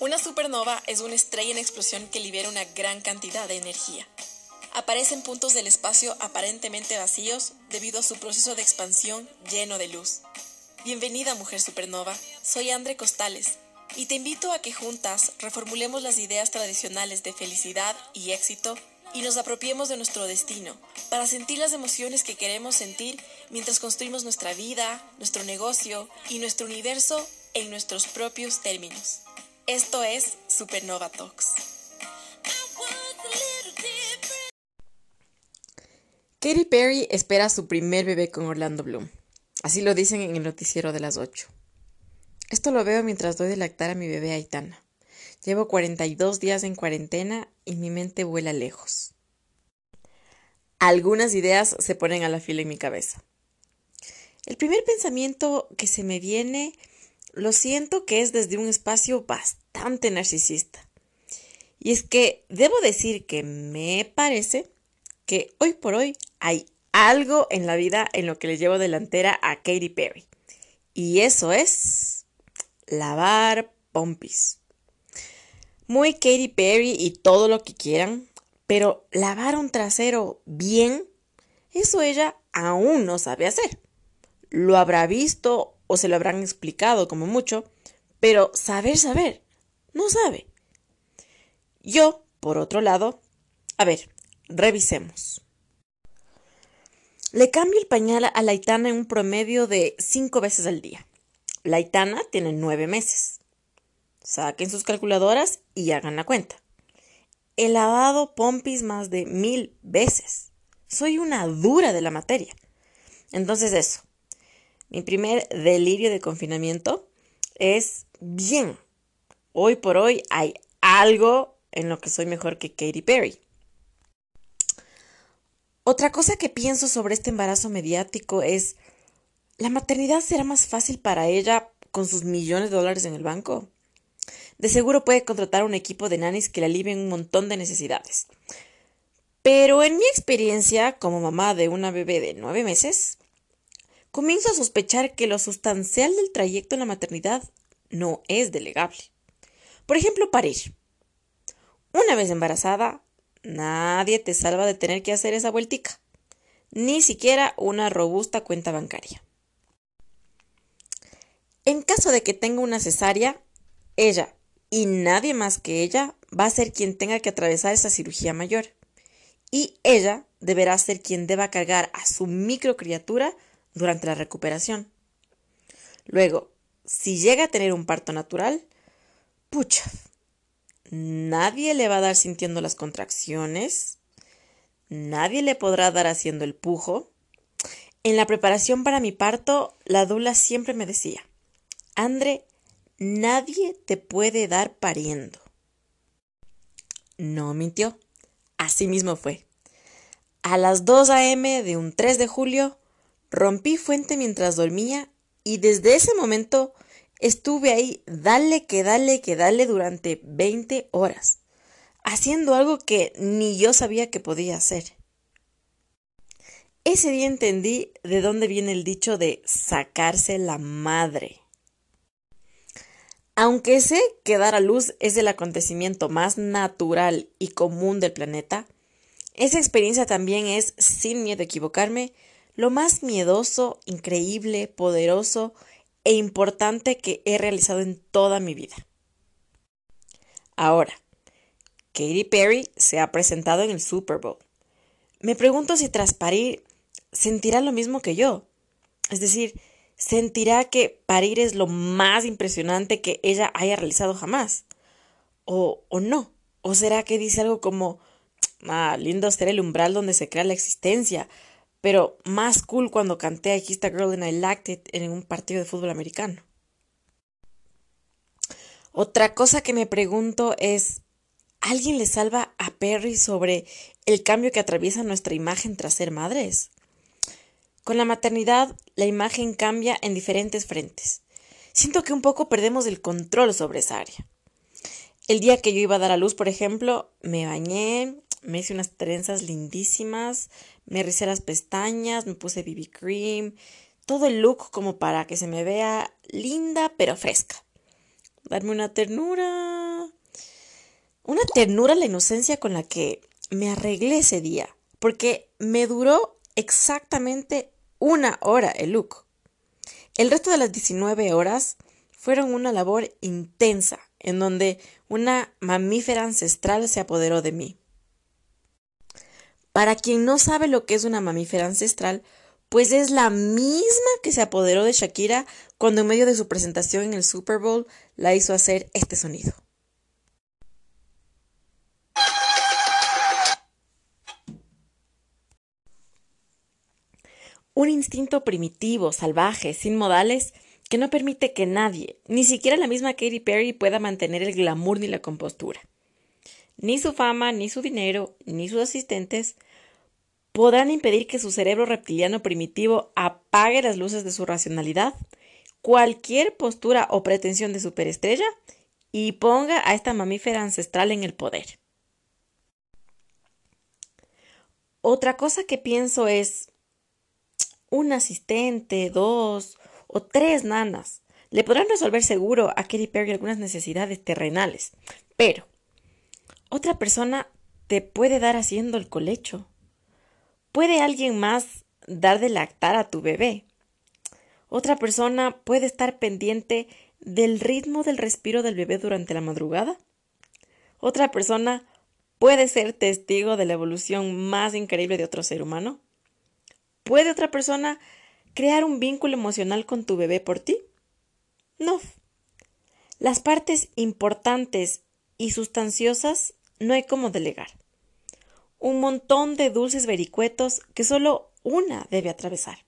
Una supernova es una estrella en explosión que libera una gran cantidad de energía. Aparece en puntos del espacio aparentemente vacíos debido a su proceso de expansión lleno de luz. Bienvenida mujer supernova, soy Andre Costales y te invito a que juntas reformulemos las ideas tradicionales de felicidad y éxito y nos apropiemos de nuestro destino para sentir las emociones que queremos sentir mientras construimos nuestra vida, nuestro negocio y nuestro universo en nuestros propios términos. Esto es Supernova Talks. Katy Perry espera su primer bebé con Orlando Bloom. Así lo dicen en el noticiero de las 8. Esto lo veo mientras doy de lactar a mi bebé Aitana. Llevo 42 días en cuarentena y mi mente vuela lejos. Algunas ideas se ponen a la fila en mi cabeza. El primer pensamiento que se me viene lo siento que es desde un espacio bastante narcisista. Y es que debo decir que me parece que hoy por hoy hay algo en la vida en lo que le llevo delantera a Katy Perry. Y eso es lavar pompis. Muy Katy Perry y todo lo que quieran, pero lavar un trasero bien, eso ella aún no sabe hacer. Lo habrá visto o se lo habrán explicado como mucho, pero saber, saber, no sabe. Yo, por otro lado, a ver, revisemos. Le cambio el pañal a la Itana en un promedio de cinco veces al día. La Itana tiene nueve meses. Saquen sus calculadoras y hagan la cuenta. He lavado pompis más de mil veces. Soy una dura de la materia. Entonces eso. Mi primer delirio de confinamiento es bien. Hoy por hoy hay algo en lo que soy mejor que Katy Perry. Otra cosa que pienso sobre este embarazo mediático es, ¿la maternidad será más fácil para ella con sus millones de dólares en el banco? De seguro puede contratar un equipo de nannies que le alivien un montón de necesidades. Pero en mi experiencia como mamá de una bebé de nueve meses, comienzo a sospechar que lo sustancial del trayecto en la maternidad no es delegable. Por ejemplo, parir. Una vez embarazada, Nadie te salva de tener que hacer esa vueltica, ni siquiera una robusta cuenta bancaria. En caso de que tenga una cesárea, ella y nadie más que ella va a ser quien tenga que atravesar esa cirugía mayor. Y ella deberá ser quien deba cargar a su microcriatura durante la recuperación. Luego, si llega a tener un parto natural, pucha, Nadie le va a dar sintiendo las contracciones. Nadie le podrá dar haciendo el pujo. En la preparación para mi parto, la dula siempre me decía, Andre, nadie te puede dar pariendo. No mintió. Así mismo fue. A las 2 a.m. de un 3 de julio, rompí fuente mientras dormía y desde ese momento Estuve ahí, dale que dale que dale durante 20 horas, haciendo algo que ni yo sabía que podía hacer. Ese día entendí de dónde viene el dicho de sacarse la madre. Aunque sé que dar a luz es el acontecimiento más natural y común del planeta, esa experiencia también es, sin miedo a equivocarme, lo más miedoso, increíble, poderoso e importante que he realizado en toda mi vida. Ahora, Katy Perry se ha presentado en el Super Bowl. Me pregunto si tras parir sentirá lo mismo que yo. Es decir, sentirá que parir es lo más impresionante que ella haya realizado jamás. O, o no. O será que dice algo como, ah, lindo ser el umbral donde se crea la existencia, pero más cool cuando canté I Kissed a Girl and I Liked It en un partido de fútbol americano. Otra cosa que me pregunto es, ¿alguien le salva a Perry sobre el cambio que atraviesa nuestra imagen tras ser madres? Con la maternidad, la imagen cambia en diferentes frentes. Siento que un poco perdemos el control sobre esa área. El día que yo iba a dar a luz, por ejemplo, me bañé, me hice unas trenzas lindísimas, me rizé las pestañas, me puse BB cream, todo el look como para que se me vea linda pero fresca. darme una ternura. Una ternura la inocencia con la que me arreglé ese día, porque me duró exactamente una hora el look. El resto de las 19 horas fueron una labor intensa, en donde una mamífera ancestral se apoderó de mí. Para quien no sabe lo que es una mamífera ancestral, pues es la misma que se apoderó de Shakira cuando en medio de su presentación en el Super Bowl la hizo hacer este sonido. Un instinto primitivo, salvaje, sin modales, que no permite que nadie, ni siquiera la misma Katy Perry, pueda mantener el glamour ni la compostura. Ni su fama, ni su dinero, ni sus asistentes podrán impedir que su cerebro reptiliano primitivo apague las luces de su racionalidad, cualquier postura o pretensión de superestrella y ponga a esta mamífera ancestral en el poder. Otra cosa que pienso es un asistente, dos o tres nanas le podrán resolver seguro a Katy Perry algunas necesidades terrenales, pero otra persona te puede dar haciendo el colecho ¿Puede alguien más dar de lactar a tu bebé? Otra persona puede estar pendiente del ritmo del respiro del bebé durante la madrugada. Otra persona puede ser testigo de la evolución más increíble de otro ser humano. ¿Puede otra persona crear un vínculo emocional con tu bebé por ti? No. Las partes importantes y sustanciosas no hay cómo delegar un montón de dulces vericuetos que solo una debe atravesar.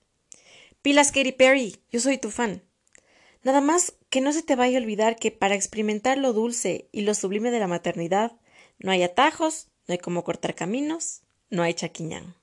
Pilas Katy Perry, yo soy tu fan. Nada más que no se te vaya a olvidar que para experimentar lo dulce y lo sublime de la maternidad, no hay atajos, no hay como cortar caminos, no hay chaquiñán.